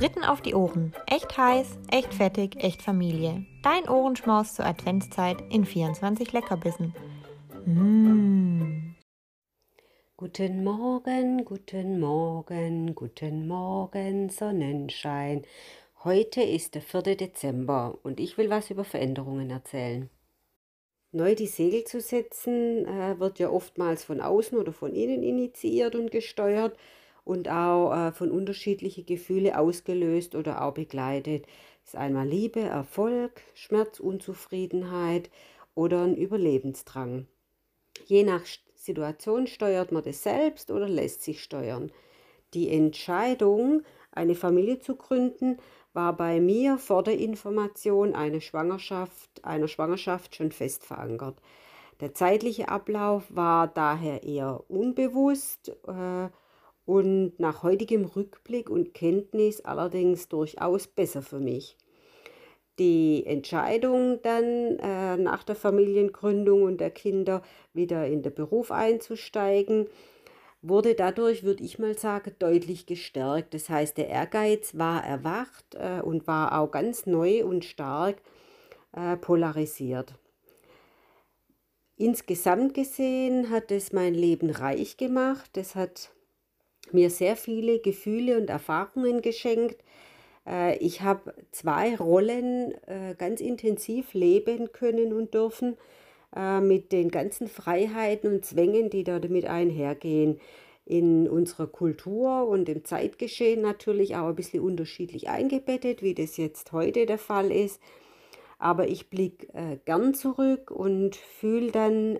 Fritten auf die Ohren. Echt heiß, echt fettig, echt Familie. Dein Ohrenschmaus zur Adventszeit in 24 Leckerbissen. Mmh. Guten Morgen, guten Morgen, guten Morgen, Sonnenschein. Heute ist der 4. Dezember und ich will was über Veränderungen erzählen. Neu die Segel zu setzen, äh, wird ja oftmals von außen oder von innen initiiert und gesteuert und auch äh, von unterschiedlichen Gefühlen ausgelöst oder auch begleitet. Das ist einmal Liebe, Erfolg, Schmerz, Unzufriedenheit oder ein Überlebensdrang. Je nach Situation steuert man das selbst oder lässt sich steuern. Die Entscheidung, eine Familie zu gründen, war bei mir vor der Information einer Schwangerschaft, einer Schwangerschaft schon fest verankert. Der zeitliche Ablauf war daher eher unbewusst äh, und nach heutigem Rückblick und Kenntnis allerdings durchaus besser für mich. Die Entscheidung dann äh, nach der Familiengründung und der Kinder wieder in den Beruf einzusteigen, wurde dadurch, würde ich mal sagen, deutlich gestärkt. Das heißt, der Ehrgeiz war erwacht äh, und war auch ganz neu und stark äh, polarisiert. Insgesamt gesehen hat es mein Leben reich gemacht. Es hat mir sehr viele Gefühle und Erfahrungen geschenkt. Äh, ich habe zwei Rollen äh, ganz intensiv leben können und dürfen, äh, mit den ganzen Freiheiten und Zwängen, die da damit einhergehen. In unserer Kultur und im Zeitgeschehen natürlich auch ein bisschen unterschiedlich eingebettet, wie das jetzt heute der Fall ist. Aber ich blicke gern zurück und fühle dann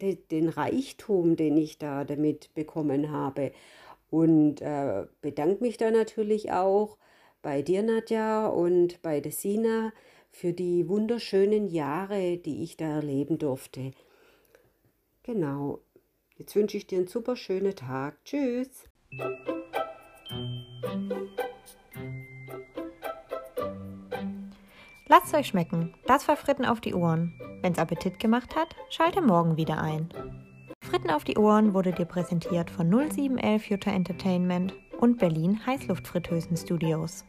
de, den Reichtum, den ich da damit bekommen habe und äh, bedanke mich da natürlich auch bei dir, Nadja, und bei der Sina für die wunderschönen Jahre, die ich da erleben durfte. Genau. Jetzt wünsche ich dir einen super schönen Tag. Tschüss. Lasst euch schmecken. Das war Fritten auf die Ohren. Wenn's Appetit gemacht hat, schalte morgen wieder ein. Fritten auf die Ohren wurde dir präsentiert von 0711 Jutta Entertainment und Berlin Heißluftfritteusen Studios.